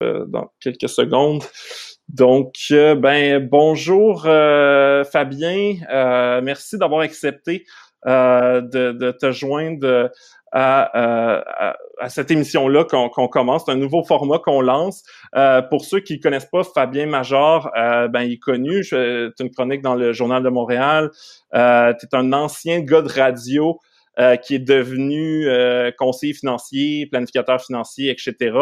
dans quelques secondes. Donc, ben bonjour Fabien, merci d'avoir accepté de, de, te joindre à, à, cette émission-là qu'on commence. C'est un nouveau format qu'on lance. Euh, pour ceux qui connaissent pas Fabien Major, euh, ben il est connu. C'est une chronique dans le Journal de Montréal. Euh, tu es un ancien gars de radio euh, qui est devenu euh, conseiller financier, planificateur financier, etc.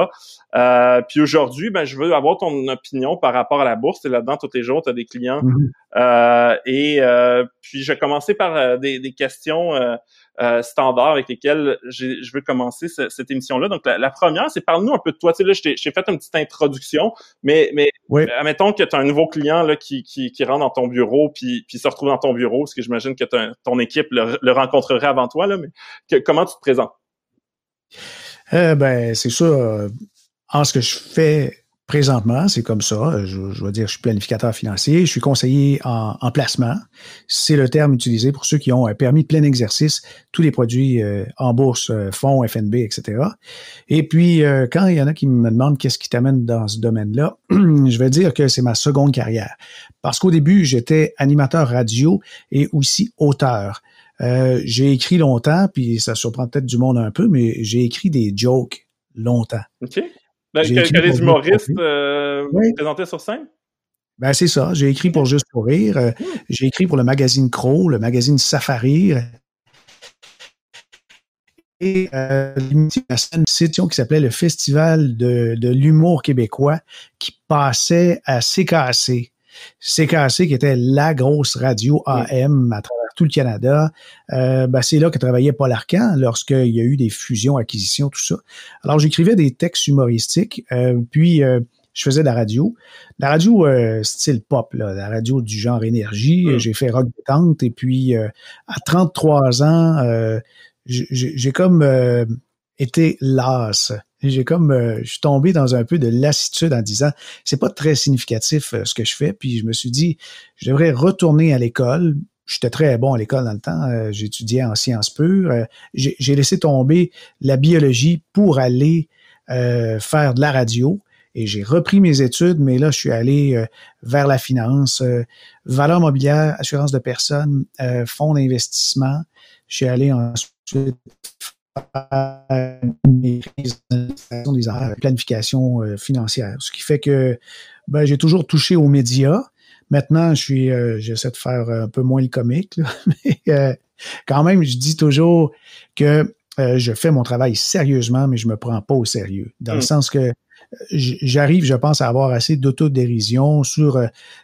Euh, puis aujourd'hui, ben, je veux avoir ton opinion par rapport à la bourse. Et là-dedans, tous les jours, tu as des clients. Mm-hmm. et puis, je vais commencer par des, des, questions euh, standards avec lesquels je veux commencer cette émission-là. Donc, la, première, c'est parle-nous un peu de toi. Tu sais, là, je t'ai fait une petite introduction, mais, mais admettons que tu as un nouveau client là, qui, qui, qui rentre dans ton bureau puis, puis se retrouve dans ton bureau, parce que j'imagine que ton équipe le, le, rencontrerait avant toi, là, mais comment tu te présentes? Euh, ben, c'est ça. Euh, en ce que je fais Présentement, c'est comme ça. Je, je vais dire, je suis planificateur financier, je suis conseiller en, placement. C'est le terme utilisé pour ceux qui ont un permis de plein exercice, tous les produits euh, en bourse, euh, fonds, FNB, etc. Et puis, euh, quand il y en a qui me demandent qu'est-ce qui t'amène dans ce domaine-là, je vais dire que c'est ma seconde carrière. Parce qu'au début, j'étais animateur radio et aussi auteur. j'ai écrit longtemps, puis ça surprend peut-être du monde un peu, mais j'ai écrit des jokes longtemps. OK. Ben, que, les humoristes euh, présentaient sur scène? Ben, c'est ça. J'ai écrit pour Juste pour rire. Euh, hmm. J'ai écrit pour le magazine Crow, le magazine Safari. Et euh, une session qui s'appelait le Festival de, de l'humour québécois qui passait à CKC. CKC qui était la grosse radio AM à travers tout le Canada. Euh, ben, c'est là que travaillait Paul Arcan lorsqu'il y a eu des fusions, acquisitions, tout ça. Alors j'écrivais des textes humoristiques, euh, puis euh, je faisais de la radio. La radio style pop, là, la radio du genre énergie. Mm. J'ai fait rock détente et puis à 33 ans, j'ai comme été las j'ai comme, je suis tombé dans un peu de lassitude en disant, c'est pas très significatif ce que je fais. Puis je me suis dit, je devrais retourner à l'école. J'étais très bon à l'école dans le temps. Euh, j'étudiais en sciences pures. j'ai laissé tomber la biologie pour aller faire de la radio. Et j'ai repris mes études, mais là, je suis allé vers la finance, valeur mobilière, assurance de personnes, fonds d'investissement. Je suis allé ensuite des planification euh, financière. Ce qui fait que ben, j'ai toujours touché aux médias. Maintenant, je suis, euh, j'essaie de faire un peu moins le comique, mais euh, quand même, je dis toujours que je fais mon travail sérieusement, mais je me prends pas au sérieux. Dans le mm. sens que j'arrive, je pense, à avoir assez d'autodérision sur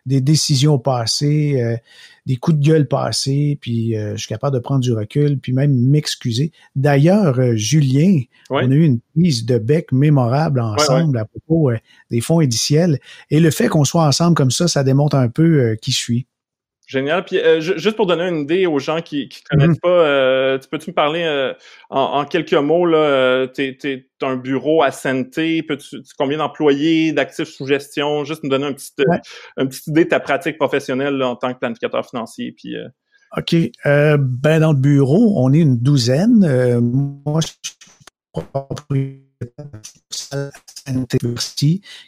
des décisions passées des coups de gueule passés, puis euh, je suis capable de prendre du recul, puis même m'excuser. D'ailleurs, euh, Julien, on a eu une prise de bec mémorable ensemble à propos euh, des fonds indiciels. Et le fait qu'on soit ensemble comme ça, ça démontre un peu qui je suis. Génial. Puis euh, juste pour donner une idée aux gens qui qui connaissent mhm. pas, euh, tu peux-tu me parler euh, en, quelques mots là T'es es, un bureau à santé, peux-tu combien d'employés, d'actifs sous gestion? Juste me donner un petit, une petite idée de ta pratique professionnelle en tant que planificateur financier. Puis OK. ben dans le bureau, on est une douzaine. moi, je suis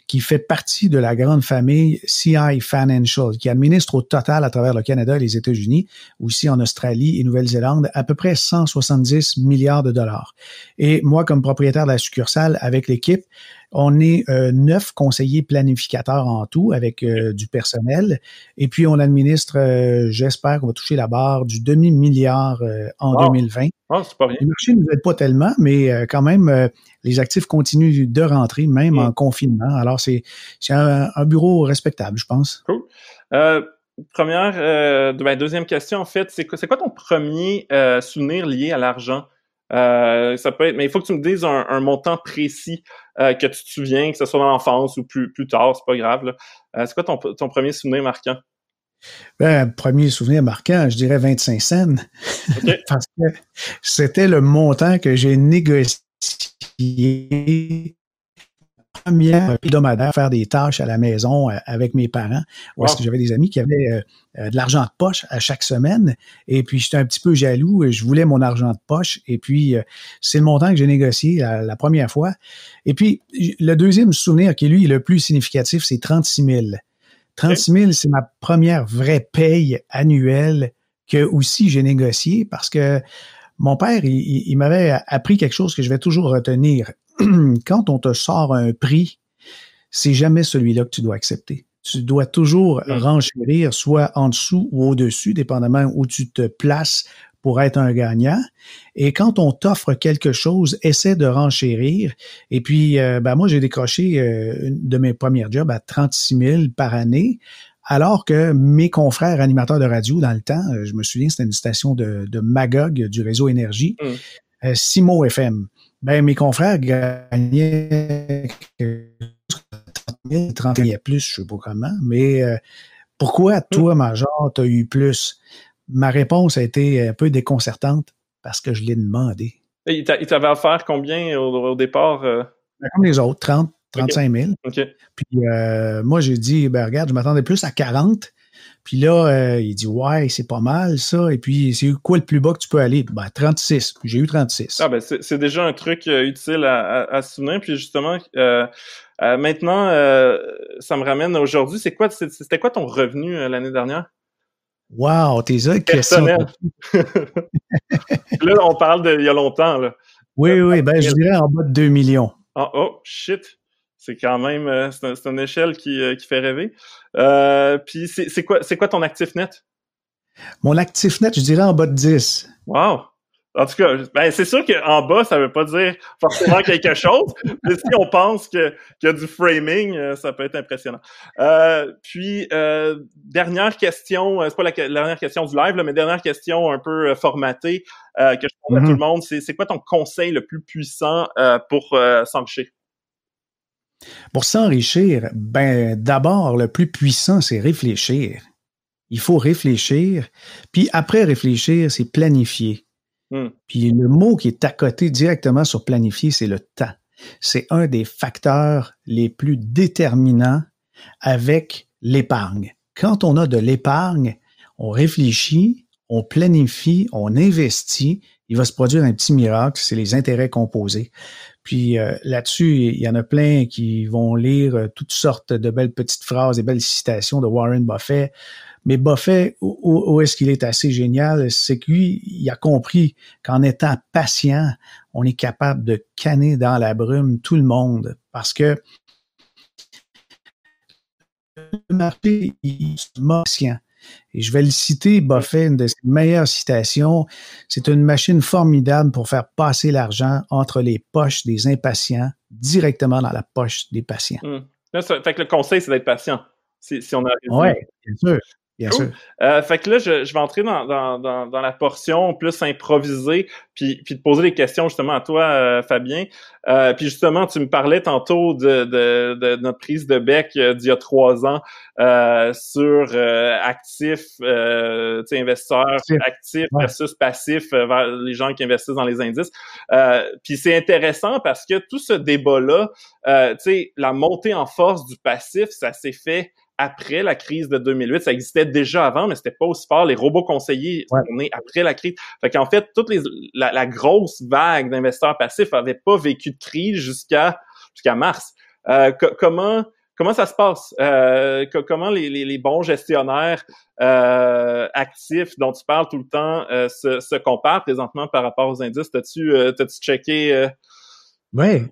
qui fait partie de la grande famille CI Financial, qui administre au total à travers le Canada et les États-Unis, aussi en Australie et Nouvelle-Zélande, à peu près 170 milliards de dollars. Et moi, comme propriétaire de la succursale, avec l'équipe, on est euh, neuf conseillers planificateurs en tout avec euh, du personnel. Et puis, on administre, euh, j'espère qu'on va toucher la barre du demi-milliard en 2020. Ah, c'est pas rien. Le marché ne nous aide pas tellement, mais quand même, les actifs continuent de rentrer, même mm. en confinement. Alors, c'est un, un, bureau respectable, je pense. Cool. première, ben, deuxième question, en fait, c'est quoi, quoi ton premier souvenir lié à l'argent? Euh, ça peut être, mais il faut que tu me dises un, montant précis euh, que tu te souviens, que ce soit dans l'enfance ou plus, plus tard, c'est pas grave. Euh, c'est quoi ton, ton, premier souvenir marquant? Ben, premier souvenir marquant, je dirais 25 cents. Parce que c'était le montant que j'ai négocié première hebdomadaire faire des tâches à la maison euh, avec mes parents. Est-ce que j'avais des amis qui avaient euh, euh, de l'argent de poche à chaque semaine. Et puis, j'étais un petit peu jaloux. Et je voulais mon argent de poche. Et puis, c'est le montant que j'ai négocié la, première fois. Et puis, le deuxième souvenir qui, lui, est le plus significatif, c'est 36 000. 36 000, c'est ma première vraie paye annuelle que aussi j'ai négocié parce que mon père, il m'avait appris quelque chose que je vais toujours retenir. quand on te sort un prix, c'est jamais celui-là que tu dois accepter. Tu dois toujours mm. renchérir, soit en dessous ou au-dessus, dépendamment où tu te places pour être un gagnant. Et quand on t'offre quelque chose, essaie de renchérir. Et puis, euh, ben moi, j'ai décroché euh, de mes premiers jobs à 36 000 par année, alors que mes confrères animateurs de radio, dans le temps, euh, je me souviens, c'était une station de, Magog du réseau Énergie, mm. Simo FM ben, mes confrères gagnaient 30 000, 30 000 plus, je sais pas comment, mais euh, pourquoi toi, hmm. Major, tu as eu plus? Ma réponse a été un peu déconcertante parce que je l'ai demandé. il t'avait offert combien au, départ? Euh? Ben, comme les autres, 30, 35 000. Puis euh, moi, j'ai dit, ben regarde, je m'attendais plus à 40. Puis là, euh, il dit Ouais, c'est pas mal ça. Et puis, c'est quoi le plus bas que tu peux aller? Ben, 36. J'ai eu 36. Ah ben c'est déjà un truc euh, utile à, à, se souvenir. Puis justement, euh, maintenant, ça me ramène aujourd'hui. C'est quoi c'était quoi ton revenu l'année dernière? Wow, t'es ça Personnel. là, on parle d'il y a longtemps. Là. Oui, oui, ben je dirais en bas de 2 millions. Ah, oh, shit c'est quand même euh, c'est une échelle qui, euh, qui fait rêver. Euh, puis c'est quoi c'est quoi ton actif net? Mon actif net, je dirais en bas de 10. Wow! En tout cas, ben c'est sûr qu'en bas, ça veut pas dire forcément quelque chose, mais si on pense qu'il y a du framing, ça peut être impressionnant. puis, dernière question, c'est pas la, dernière question du live, mais dernière question un peu formatée que je pose à tout mm-hmm. le monde, c'est quoi ton conseil le plus puissant pour s'enrichir? Pour s'enrichir, ben d'abord, le plus puissant, c'est réfléchir. Il faut réfléchir, puis après réfléchir, c'est planifier. Hmm. Puis le mot qui est à côté directement sur planifier, c'est le temps. C'est un des facteurs les plus déterminants avec l'épargne. Quand on a de l'épargne, on réfléchit, on planifie, on investit, il va se produire un petit miracle, c'est les intérêts composés. Puis euh, là-dessus, il y en a plein qui vont lire euh, toutes sortes de belles petites phrases, des belles citations de Warren Buffett. Mais Buffett, où, est-ce qu'il est assez génial, c'est que lui, il a compris qu'en étant patient, on est capable de canner dans la brume tout le monde. Parce que le marché, il est patient. Et je vais le citer, Buffett, une de ses meilleures citations. C'est une machine formidable pour faire passer l'argent entre les poches des impatients directement dans la poche des patients. Fait que le conseil, c'est d'être patient. Si, on a Oui, bien sûr. Bien sûr. Euh, fait que là, je, je vais entrer dans, dans, dans, dans, la portion plus improvisée, puis, puis te poser des questions justement à toi, euh, Fabien. Euh, puis justement, tu me parlais tantôt de, de, de notre prise de bec euh, d'il y a trois ans euh, sur actifs, tu sais, investisseurs actifs versus passifs vers les gens qui investissent dans les indices. puis c'est intéressant parce que tout ce débat-là, tu sais, la montée en force du passif, ça s'est fait après la crise de 2008. Ça existait déjà avant, mais c'était pas aussi fort. Les robots conseillers sont nés après la crise. Fait qu'en fait, toute les, la, grosse vague d'investisseurs passifs avait pas vécu de crise jusqu'à jusqu'à mars. Euh, comment comment ça se passe? Euh, Comment les, les, les, bons gestionnaires euh, actifs dont tu parles tout le temps euh, se, se, comparent présentement par rapport aux indices? T'as-tu euh, t'as-tu checké Oui,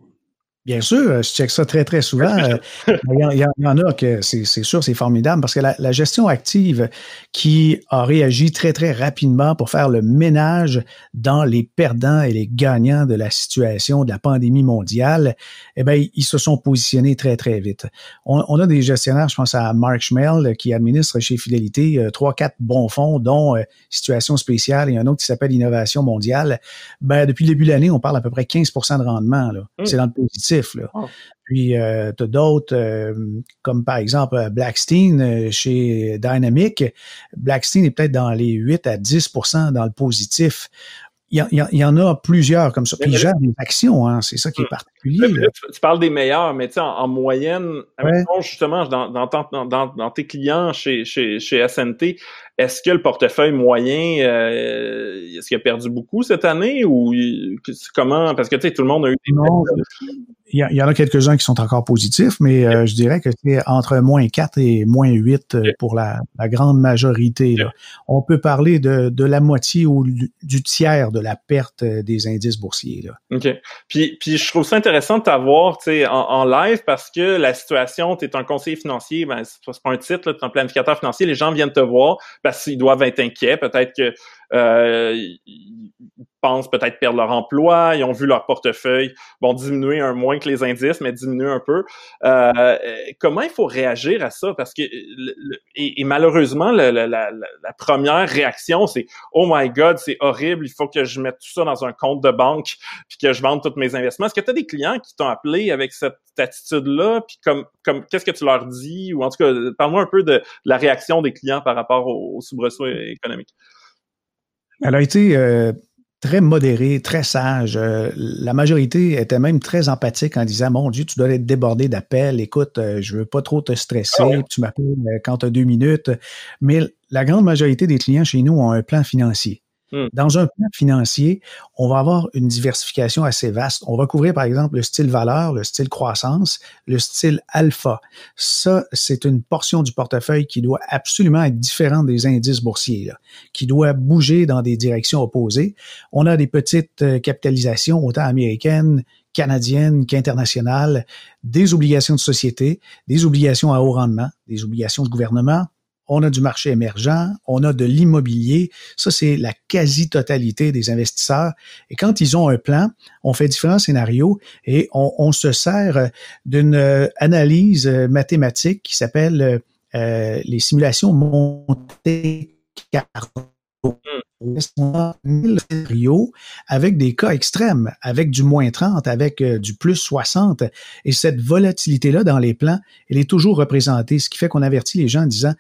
Bien sûr, euh, je check ça très, très souvent. Euh, il y, en a que c'est sûr, c'est formidable parce que la, gestion active qui a réagi très, très rapidement pour faire le ménage dans les perdants et les gagnants de la situation de la pandémie mondiale, eh bien, ils se sont positionnés très, très vite. On, a des gestionnaires, je pense à Mark Schmel, qui administre chez Fidélité euh, trois, quatre bons fonds, dont Situation spéciale et un autre qui s'appelle Innovation mondiale. Ben, depuis le début de l'année, on parle à peu près 15% de rendement. Mmh. C'est dans le positif. Oh. Puis, euh, tu as d'autres, euh, comme par exemple euh, Blackstein chez Dynamic. Blackstein est peut-être dans les 8 à 10% dans le positif. Il y, en a plusieurs comme ça. Puis, ils gèrent des actions, hein, c'est ça qui est hmm. Particulier. Tu, parles des meilleurs, mais tu sais, en, moyenne, justement, dans, dans, dans, tes clients chez, chez, chez SNT, est-ce que le portefeuille moyen, euh, est-ce qu'il a perdu beaucoup cette année ou comment? Parce que tu sais, tout le monde a eu des il y, en a quelques-uns qui sont encore positifs, mais euh, je dirais que c'est entre moins 4 et moins 8 euh, pour la, grande majorité. On peut parler de, de, la moitié ou du tiers de la perte des indices boursiers. Là. OK. Puis, puis je trouve ça intéressant de t'avoir en, en live parce que la situation, tu es un conseiller financier, ben, c'est pas un titre, tu es un planificateur financier, les gens viennent te voir parce qu'ils doivent être inquiets. Peut-être que ils pensent peut-être perdre leur emploi, ils ont vu leur portefeuille bon diminuer un moins que les indices, mais diminuer un peu. Euh, comment il faut réagir à ça? Parce que et, malheureusement la, première réaction c'est oh my god c'est horrible, il faut que je mette tout ça dans un compte de banque puis que je vende tous mes investissements. Est-ce que tu as des clients qui t'ont appelé avec cette attitude là Puis comme comme qu'est-ce que tu leur dis? Ou en tout cas parle-moi un peu de la réaction des clients par rapport au, au soubresaut économique. Elle a été euh, très modérée, très sage. Euh, la majorité était même très empathique en disant Mon Dieu, tu dois être débordé d'appels. Écoute, euh, je veux pas trop te stresser. Ah tu m'appelles quand tu as deux minutes. Mais la grande majorité des clients chez nous ont un plan financier. Hmm. Dans un plan financier, on va avoir une diversification assez vaste. On va couvrir, par exemple, le style valeur, le style croissance, le style alpha. Ça, c'est une portion du portefeuille qui doit absolument être différente des indices boursiers, qui doit bouger dans des directions opposées. On a des petites euh, capitalisations, autant américaines canadiennes qu'internationales, des obligations de société, des obligations à haut rendement, des obligations de gouvernement, on a du marché émergent, on a de l'immobilier. Ça, c'est la quasi-totalité des investisseurs. Et quand ils ont un plan, on fait différents scénarios et on, se sert d'une euh, analyse euh, mathématique qui s'appelle euh, les simulations Monte Carlo. On scénarios avec des cas extrêmes, avec du moins 30, avec du plus 60. Et cette volatilité-là dans les plans, elle est toujours représentée, ce qui fait qu'on avertit les gens en disant,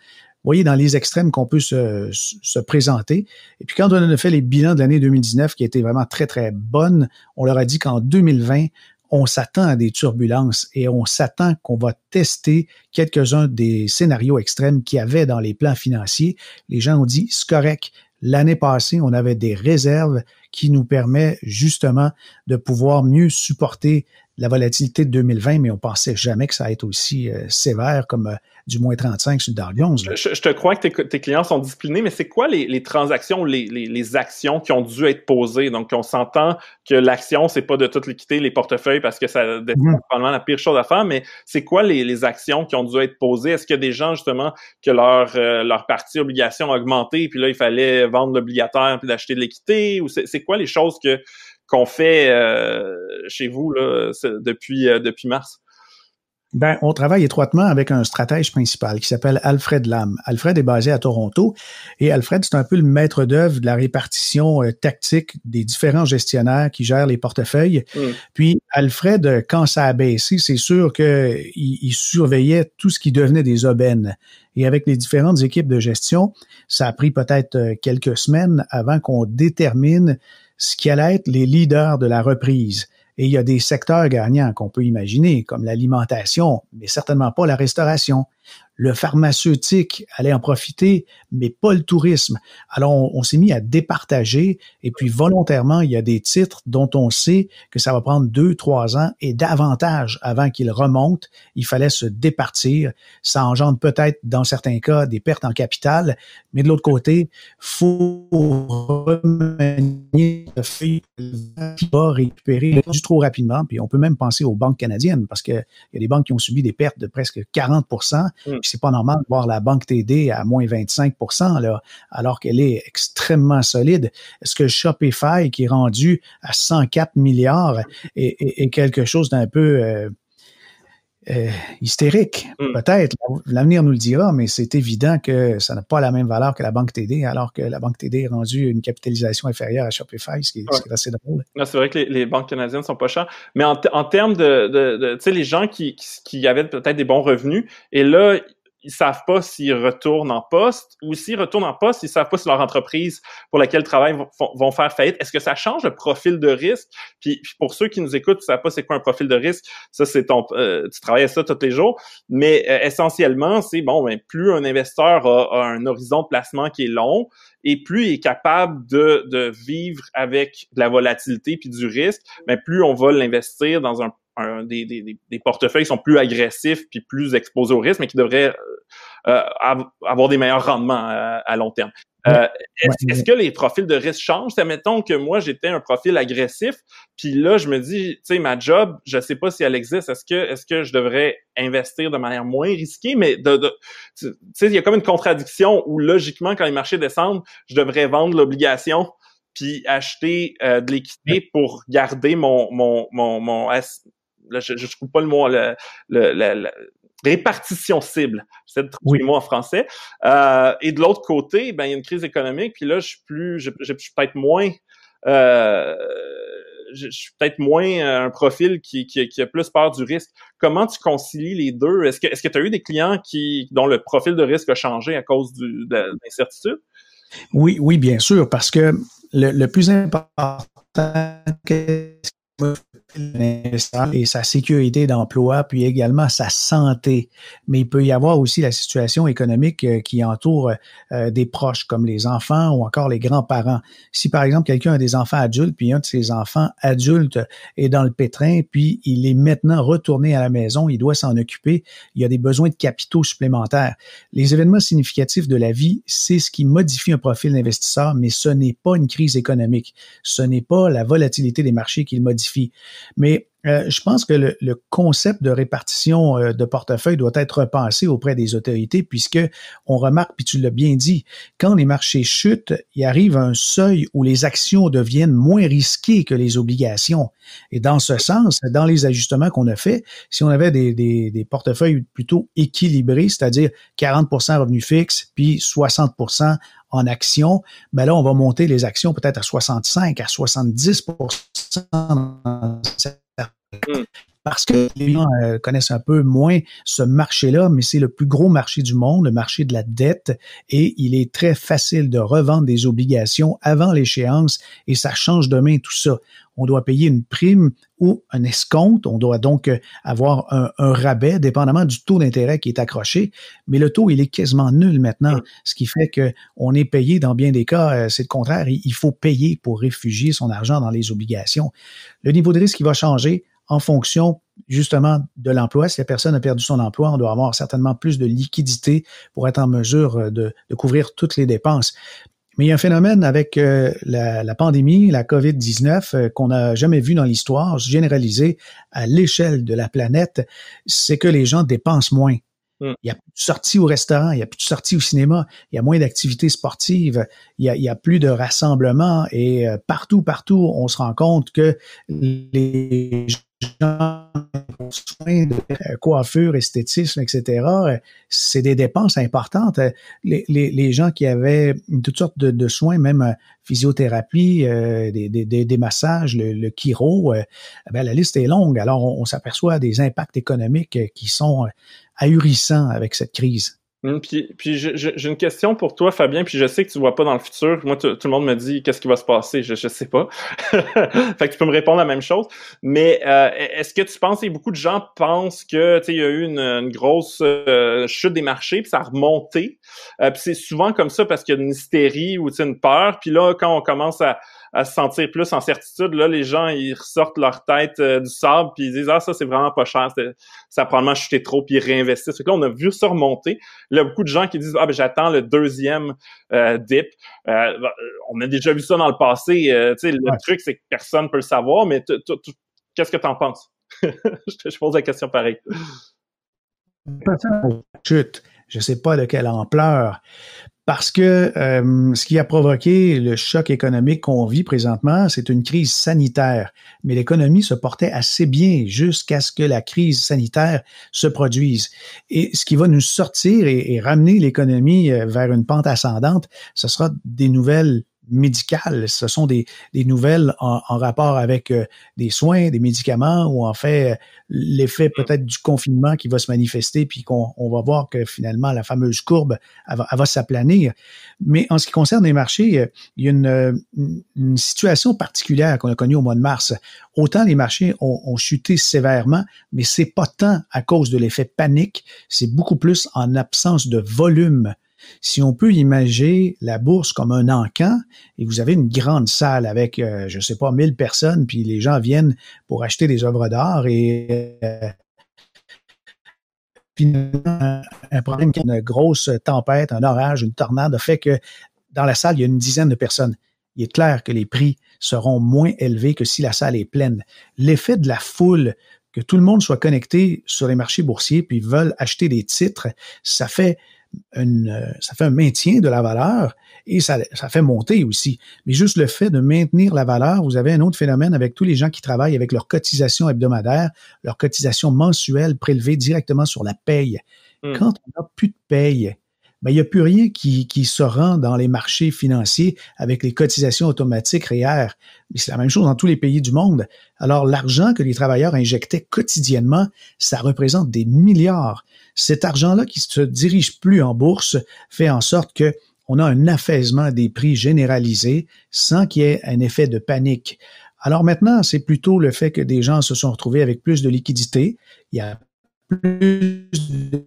voyez, dans les extrêmes qu'on peut se, se, présenter. Et puis quand on a fait les bilans de l'année 2019, qui étaient vraiment très, très bonnes, on leur a dit qu'en 2020, on s'attend à des turbulences et on s'attend qu'on va tester quelques-uns des scénarios extrêmes qu'il y avait dans les plans financiers. Les gens ont dit, c'est correct. L'année passée, on avait des réserves qui nous permettent justement de pouvoir mieux supporter la volatilité de 2020, mais on pensait jamais que ça allait être aussi euh, sévère comme euh, du moins 35 sur le Dow Jones. Je, te crois que tes, clients sont disciplinés, mais c'est quoi les, transactions, les, les, actions qui ont dû être posées? Donc, on s'entend que l'action, c'est pas de tout liquider les portefeuilles parce que ça c'est mmh. probablement la pire chose à faire, mais c'est quoi les, actions qui ont dû être posées? Est-ce qu'il y a des gens, justement, que leur, euh, leur partie obligation a augmenté, puis là, il fallait vendre l'obligataire puis d'acheter de l'équité? Ou c'est quoi les choses que qu'on fait euh, chez vous là, depuis, euh, depuis mars? Ben, on travaille étroitement avec un stratège principal qui s'appelle Alfred Lam. Alfred est basé à Toronto et Alfred, c'est un peu le maître d'œuvre de la répartition euh, tactique des différents gestionnaires qui gèrent les portefeuilles. Mm. Puis Alfred, quand ça a baissé, c'est sûr qu'il il surveillait tout ce qui devenait des aubaines. Et avec les différentes équipes de gestion, ça a pris peut-être quelques semaines avant qu'on détermine ce qui allait être les leaders de la reprise. Et il y a des secteurs gagnants qu'on peut imaginer, comme l'alimentation, mais certainement pas la restauration le pharmaceutique allait en profiter, mais pas le tourisme. Alors, on, s'est mis à départager et puis volontairement, il y a des titres dont on sait que ça va prendre deux, trois ans et davantage avant qu'ils remontent. Il fallait se départir. Ça engendre peut-être, dans certains cas, des pertes en capital, mais de l'autre côté, faut le fait qui va récupérer du trop rapidement. Puis on peut même penser aux banques canadiennes parce qu'il y a des banques qui ont subi des pertes de presque 40% c'est pas normal de voir la banque TD à moins 25 là, alors qu'elle est extrêmement solide. Est-ce que Shopify, qui est rendu à 104 milliards, est, quelque chose d'un peu euh, euh, hystérique? Hmm. Peut-être. L'avenir nous le dira, mais c'est évident que ça n'a pas la même valeur que la banque TD, alors que la banque TD est rendue une capitalisation inférieure à Shopify, ce qui est, assez drôle. C'est vrai que les, banques canadiennes sont pas chères, mais en, termes de, tu sais, les gens qui, qui avaient peut-être des bons revenus, et là, ils savent pas s'ils retournent en poste ou s'ils retournent en poste, ils savent pas si leur entreprise pour laquelle ils travaillent vont, faire faillite. Est-ce que ça change le profil de risque? Puis, pour ceux qui nous écoutent, ils savent pas c'est quoi un profil de risque. Ça, c'est ton, euh, tu travailles à ça tous les jours. Mais euh, essentiellement, c'est bon, ben, plus un investisseur a, un horizon de placement qui est long et plus il est capable de, de vivre avec de la volatilité puis du risque, ben, plus on va l'investir dans un des, des, des, portefeuilles qui sont plus agressifs puis plus exposés au risque, mais qui devraient euh, euh, avoir des meilleurs rendements euh, à, long terme. est-ce, que les profils de risque changent? C'est mettons que moi j'étais un profil agressif, puis là je me dis, tu sais, ma job, je sais pas si elle existe. Est-ce que est-ce que je devrais investir de manière moins risquée? Mais de, de tu sais, il y a comme une contradiction où logiquement quand les marchés descendent, je devrais vendre l'obligation puis acheter de l'équité pour garder mon mon mon, mon je ne trouve pas le mot, le, la répartition cible, c'est de trouver le mot en français. Euh, et de l'autre côté, ben il y a une crise économique, puis là je suis plus, je, je, suis peut-être moins, euh, je, suis peut-être moins un profil qui, qui, qui, a plus peur du risque. Comment tu concilies les deux? Est-ce que est-ce que tu as eu des clients qui dont le profil de risque a changé à cause du, de l'incertitude? Oui, oui, bien sûr, parce que le, le plus important et sa sécurité d'emploi, puis également sa santé. Mais il peut y avoir aussi la situation économique euh, qui entoure euh, des proches, comme les enfants ou encore les grands-parents. Si par exemple quelqu'un a des enfants adultes, puis un de ses enfants adultes est dans le pétrin, puis il est maintenant retourné à la maison, il doit s'en occuper, il y a des besoins de capitaux supplémentaires. Les événements significatifs de la vie, c'est ce qui modifie un profil d'investisseur, mais ce n'est pas une crise économique. Ce n'est pas la volatilité des marchés qui le modifie. Mais euh, je pense que le, concept de répartition euh, de portefeuille doit être repensé auprès des autorités, puisque on remarque, puis tu l'as bien dit, quand les marchés chutent, il arrive un seuil où les actions deviennent moins risquées que les obligations. Et dans ce sens, dans les ajustements qu'on a fait, si on avait des, des portefeuilles plutôt équilibrés, c'est-à-dire 40% revenus fixes, puis 60 en actions, ben là, on va monter les actions peut-être à 65, à 70% parce que les gens euh, connaissent un peu moins ce marché-là, mais c'est le plus gros marché du monde, le marché de la dette, et il est très facile de revendre des obligations avant l'échéance, et ça change de main tout ça. On doit payer une prime ou un escompte, on doit donc euh, avoir un, rabais, dépendamment du taux d'intérêt qui est accroché, mais le taux, il est quasiment nul maintenant, ce qui fait que on est payé dans bien des cas, euh, c'est le contraire, il faut payer pour réfugier son argent dans les obligations. Le niveau de risque, va changer, en fonction justement de l'emploi. Si la personne a perdu son emploi, on doit avoir certainement plus de liquidité pour être en mesure euh, de, couvrir toutes les dépenses. Mais il y a un phénomène avec euh, la, pandémie, la COVID-19, euh, qu'on n'a jamais vu dans l'histoire, généralisé à l'échelle de la planète, c'est que les gens dépensent moins. Mm. Il y a plus de sorties au restaurant, il y a plus de sorties au cinéma, il y a moins d'activités sportives, il y, a, plus de rassemblements et partout, partout, on se rend compte que les gens soins de euh, coiffure, esthétisme, etc., euh, c'est des dépenses importantes. Euh, les, les, les, gens qui avaient toutes sortes de, soins, même physiothérapie, des, des, des, massages, le, le chiro, ben, la liste est longue. Alors, on s'aperçoit des impacts économiques qui sont ahurissants avec cette crise. Hum, puis, j'ai une question pour toi, Fabien, puis je sais que tu vois pas dans le futur. Moi, tout le monde me dit qu'est-ce qui va se passer, je, je sais pas. fait que tu peux me répondre la même chose. Mais euh, est-ce que tu penses, et beaucoup de gens pensent que il y a eu une, grosse euh, chute des marchés, puis ça a remonté. Euh, puis c'est souvent comme ça parce qu'il y a une hystérie ou une peur. Puis là, quand on commence à, à se sentir plus en certitude. Là, les gens, ils ressortent leur tête euh, du sable, puis ils disent ah ça c'est vraiment pas cher, ça a probablement chuté trop, puis ils réinvestissent. Là, on a vu ça remonter. Là, beaucoup de gens qui disent ah ben j'attends le deuxième euh, dip. Euh, on a déjà vu ça dans le passé. tu sais, le truc c'est que personne peut le savoir, mais qu'est-ce que tu en penses? Je, pose la question pareil. Chute, je sais pas de quelle ampleur, parce que euh, ce qui a provoqué le choc économique qu'on vit présentement, c'est une crise sanitaire. Mais l'économie se portait assez bien jusqu'à ce que la crise sanitaire se produise. Et ce qui va nous sortir et, ramener l'économie euh, vers une pente ascendante, ce sera des nouvelles médicales. Ce sont des, nouvelles en, rapport avec euh, des soins, des médicaments ou en fait l'effet peut-être du confinement qui va se manifester puis qu'on on va voir que finalement la fameuse courbe elle va, va s'aplanir. Mais en ce qui concerne les marchés, il y a une, une situation particulière qu'on a connue au mois de mars. Autant les marchés ont, ont chuté sévèrement, mais c'est pas tant à cause de l'effet panique, c'est beaucoup plus en absence de volume si on peut imaginer la bourse comme un encan et vous avez une grande salle avec, euh, je sais pas, 1000 personnes, puis les gens viennent pour acheter des œuvres d'art et euh, puis un problème, une grosse tempête, un orage, une tornade fait que dans la salle, il y a une dizaine de personnes. Il est clair que les prix seront moins élevés que si la salle est pleine. L'effet de la foule, que tout le monde soit connecté sur les marchés boursiers puis veulent acheter des titres, ça fait une, euh, ça fait un maintien de la valeur et ça, ça fait monter aussi. Mais juste le fait de maintenir la valeur, vous avez un autre phénomène avec tous les gens qui travaillent avec leur cotisation hebdomadaire, leur cotisation mensuelle prélevée directement sur la paye. Hmm. Quand on n'a plus de paye, ben, il n'y a plus rien qui, qui se rend dans les marchés financiers avec les cotisations automatiques REER. Mais c'est la même chose dans tous les pays du monde. Alors, l'argent que les travailleurs injectaient quotidiennement, ça représente des milliards. Cet argent-là qui se dirige plus en bourse fait en sorte que on a un affaissement des prix généralisé sans qu'il y ait un effet de panique. Alors maintenant, c'est plutôt le fait que des gens se sont retrouvés avec plus de liquidités. Il y a plus de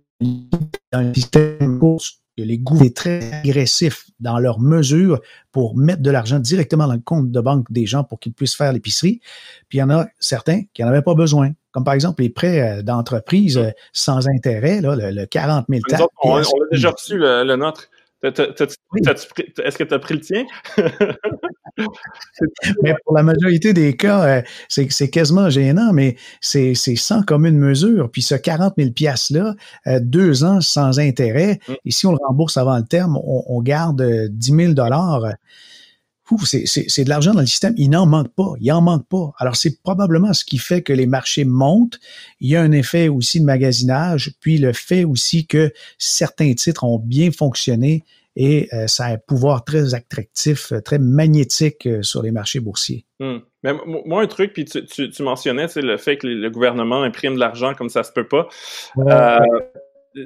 dans le système bourse les gouvernements très agressifs dans leurs mesures pour mettre de l'argent directement dans le compte de banque des gens pour qu'ils puissent faire l'épicerie. Puis il y en a certains qui n'en avaient pas besoin, comme par exemple les prêts euh, d'entreprise euh, sans intérêt, là, le, 40 000 On, on, a déjà reçu le, le nôtre. Est-ce que tu as pris le tien? mais pour la majorité des cas, euh, c'est quasiment gênant, mais c'est sans commune mesure. Puis ce 40 000 $-là, euh, deux ans sans intérêt, mm. et si on le rembourse avant le terme, on, on garde 10 000 c'est de l'argent dans le système. Il n'en manque pas. Il n'en manque pas. Alors, c'est probablement ce qui fait que les marchés montent. Il y a un effet aussi de magasinage, puis le fait aussi que certains titres ont bien fonctionné et euh, ça a un pouvoir très attractif, euh, très magnétique euh, sur les marchés boursiers. Hmm. Mais moi, un truc, puis tu, tu, tu mentionnais, c'est le fait que le gouvernement imprime de l'argent comme ça se peut pas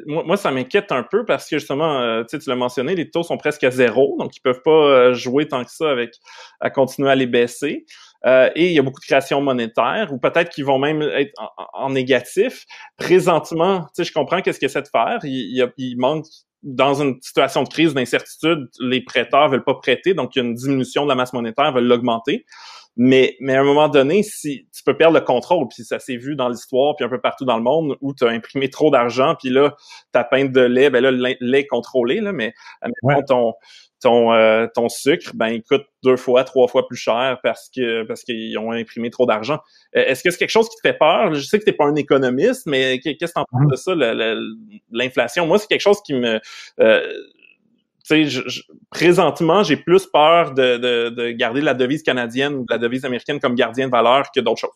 moi, ça m'inquiète un peu parce que justement, euh, tu l'as mentionné, les taux sont presque à zéro, donc ils peuvent pas euh, jouer tant que ça avec à continuer à les baisser. Euh, et il y a beaucoup de création monétaire, ou peut-être qu'ils vont même être en, négatif. Présentement, tu je comprends qu'est-ce qu'ils essaient de faire. Il, il, manque dans une situation de crise, d'incertitude, les prêteurs veulent pas prêter, donc il y a une diminution de la masse monétaire, veulent l'augmenter. Mais, mais à un moment donné, si tu peux perdre le contrôle, puis ça s'est vu dans l'histoire, puis un peu partout dans le monde, où tu as imprimé trop d'argent, puis là, ta peinte de lait, ben là, le lait est contrôlé, là, mais ton, ton, euh, ton sucre, ben il coûte deux fois, trois fois plus cher parce que parce qu'ils ont imprimé trop d'argent. Euh, est-ce que c'est quelque chose qui te fait peur? Je sais que tu n'es pas un économiste, mais qu'est-ce que tu en penses de ça, l'inflation? Moi, c'est quelque chose qui me... Euh, présentement, j'ai plus peur de, de, de, garder la devise canadienne ou la devise américaine comme gardien de valeur que d'autres choses.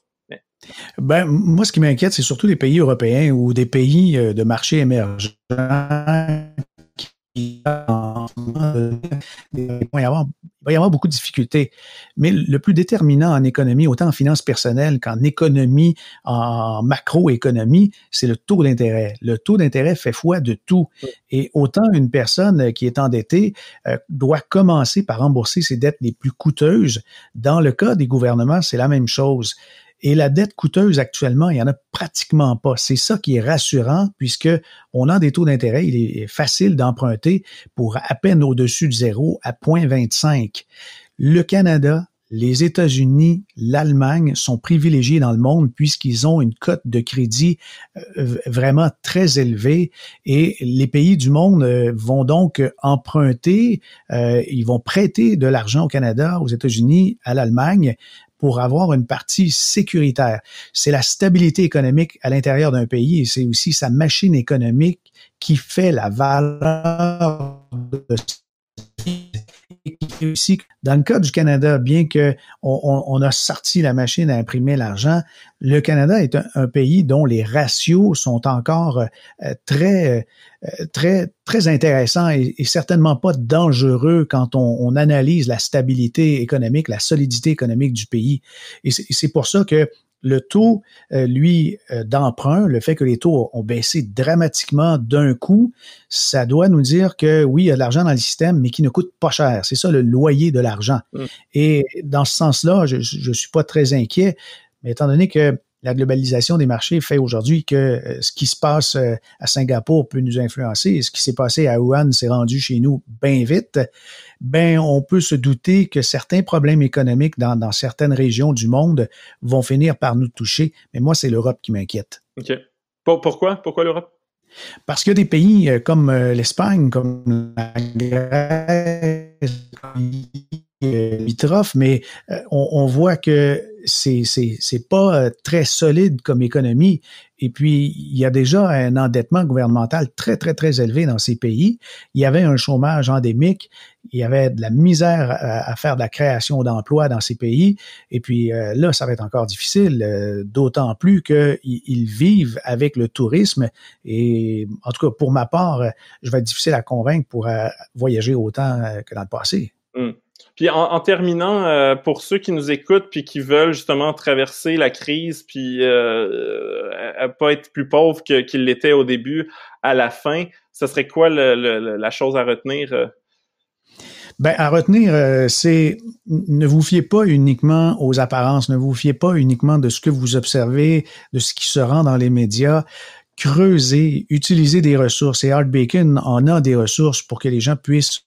Ben, moi, ce qui m'inquiète, c'est surtout les pays européens ou des pays euh, de marché émergents il va, y avoir, beaucoup de difficultés. Mais le plus déterminant en économie, autant en finance personnelle qu'en économie, en macroéconomie, c'est le taux d'intérêt. Le taux d'intérêt fait foi de tout. Et autant une personne qui est endettée euh, doit commencer par rembourser ses dettes les plus coûteuses. Dans le cas des gouvernements, c'est la même chose. Et la dette coûteuse actuellement, il n'y en a pratiquement pas. C'est ça qui est rassurant puisque on a des taux d'intérêt. Il est facile d'emprunter pour à peine au-dessus de zéro à 0.25. Le Canada, les États-Unis, l'Allemagne sont privilégiés dans le monde puisqu'ils ont une cote de crédit euh, vraiment très élevée et les pays du monde euh, vont donc emprunter, euh, ils vont prêter de l'argent au Canada, aux États-Unis, à l'Allemagne pour avoir une partie sécuritaire. C'est la stabilité économique à l'intérieur d'un pays et c'est aussi sa machine économique qui fait la valeur de réussit. Dans le cas du Canada, bien que on, a sorti la machine à imprimer l'argent, le Canada est un, pays dont les ratios sont encore euh, très, euh, très, très intéressants et, certainement pas dangereux quand on, on, analyse la stabilité économique, la solidité économique du pays. Et c'est pour ça que le taux, euh, lui, euh, d'emprunt, le fait que les taux ont baissé dramatiquement d'un coup, ça doit nous dire que oui, il y a de l'argent dans le système, mais qui ne coûte pas cher. C'est ça le loyer de l'argent. Mm. Et dans ce sens-là, je ne suis pas très inquiet, mais étant donné que la globalisation des marchés fait aujourd'hui que euh, ce qui se passe euh, à Singapour peut nous influencer et ce qui s'est passé à Wuhan s'est rendu chez nous bien vite, ben on peut se douter que certains problèmes économiques dans, dans certaines régions du monde vont finir par nous toucher. Mais moi, c'est l'Europe qui m'inquiète. OK. Pourquoi? Pourquoi l'Europe? Parce que des pays euh, comme l'Espagne, comme la Grèce, limitrophes, mais on, on voit que c'est c'est pas euh, très solide comme économie. Et puis il y a déjà un endettement gouvernemental très très très élevé dans ces pays. Il y avait un chômage endémique. Il y avait de la misère à, faire de la création d'emplois dans ces pays. Et puis euh, là, ça va être encore difficile, euh, d'autant plus qu'ils ils vivent avec le tourisme. Et en tout cas, pour ma part, je vais être difficile à convaincre pour voyager autant que dans le passé. Mmh. Puis en, terminant, euh, pour ceux qui nous écoutent puis qui veulent justement traverser la crise puis euh, euh pas être plus pauvres qu'ils l'étaient au début, à la fin, ce serait quoi la chose à retenir? Euh? Ben, à retenir, c'est ne vous fiez pas uniquement aux apparences, ne vous fiez pas uniquement de ce que vous observez, de ce qui se rend dans les médias. Creusez, utilisez des ressources. Et Art Bacon en a des ressources pour que les gens puissent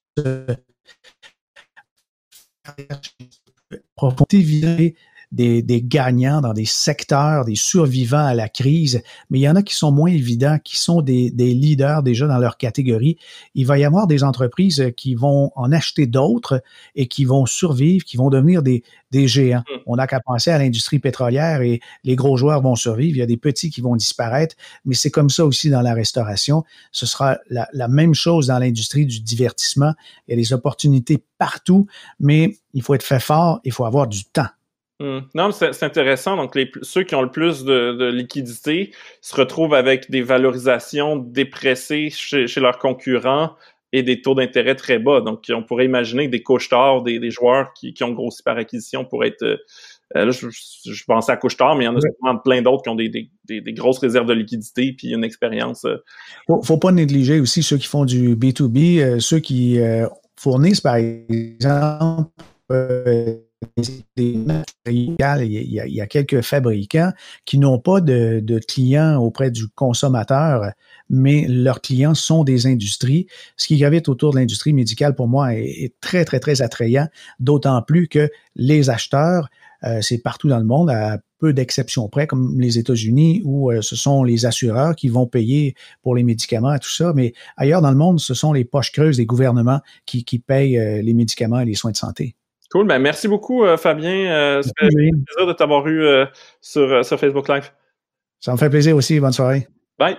profondément des, des, gagnants dans des secteurs, des survivants à la crise, mais il y en a qui sont moins évidents, qui sont des, des, leaders déjà dans leur catégorie. Il va y avoir des entreprises qui vont en acheter d'autres et qui vont survivre, qui vont devenir des, des géants. Hmm. On n'a qu'à penser à l'industrie pétrolière et les gros joueurs vont survivre. Il y a des petits qui vont disparaître, mais c'est comme ça aussi dans la restauration. Ce sera la, la même chose dans l'industrie du divertissement. Il y a des opportunités partout, mais il faut être fait fort, il faut avoir du temps. Hmm. Non, c'est intéressant. Donc, les, ceux qui ont le plus de, de, liquidité se retrouvent avec des valorisations dépressées chez, chez leurs concurrents et des taux d'intérêt très bas. Donc, on pourrait imaginer que des couches des, des joueurs qui, qui, ont grossi par acquisition pourraient être... Euh, là, je, je, pensais à couche mais il y en a plein d'autres qui ont des, des, des, grosses réserves de liquidité puis une expérience. Euh. Faut, faut pas négliger aussi ceux qui font du B2B, euh, ceux qui fournissent, par exemple, il y, a, quelques fabricants qui n'ont pas de, clients auprès du consommateur, mais leurs clients sont des industries. Ce qui gravite autour de l'industrie médicale, pour moi, est, très, très, très attrayant, d'autant plus que les acheteurs, euh, c'est partout dans le monde, à peu d'exceptions près, comme les États-Unis, où euh, ce sont les assureurs qui vont payer pour les médicaments et tout ça, mais ailleurs dans le monde, ce sont les poches creuses des gouvernements qui, payent euh, les médicaments et les soins de santé. Cool. Ben, merci beaucoup, euh, Fabien. Euh, ça fait plaisir de t'avoir eu euh, sur, sur Facebook Live. Ça me fait plaisir aussi. Bonne soirée. Bye.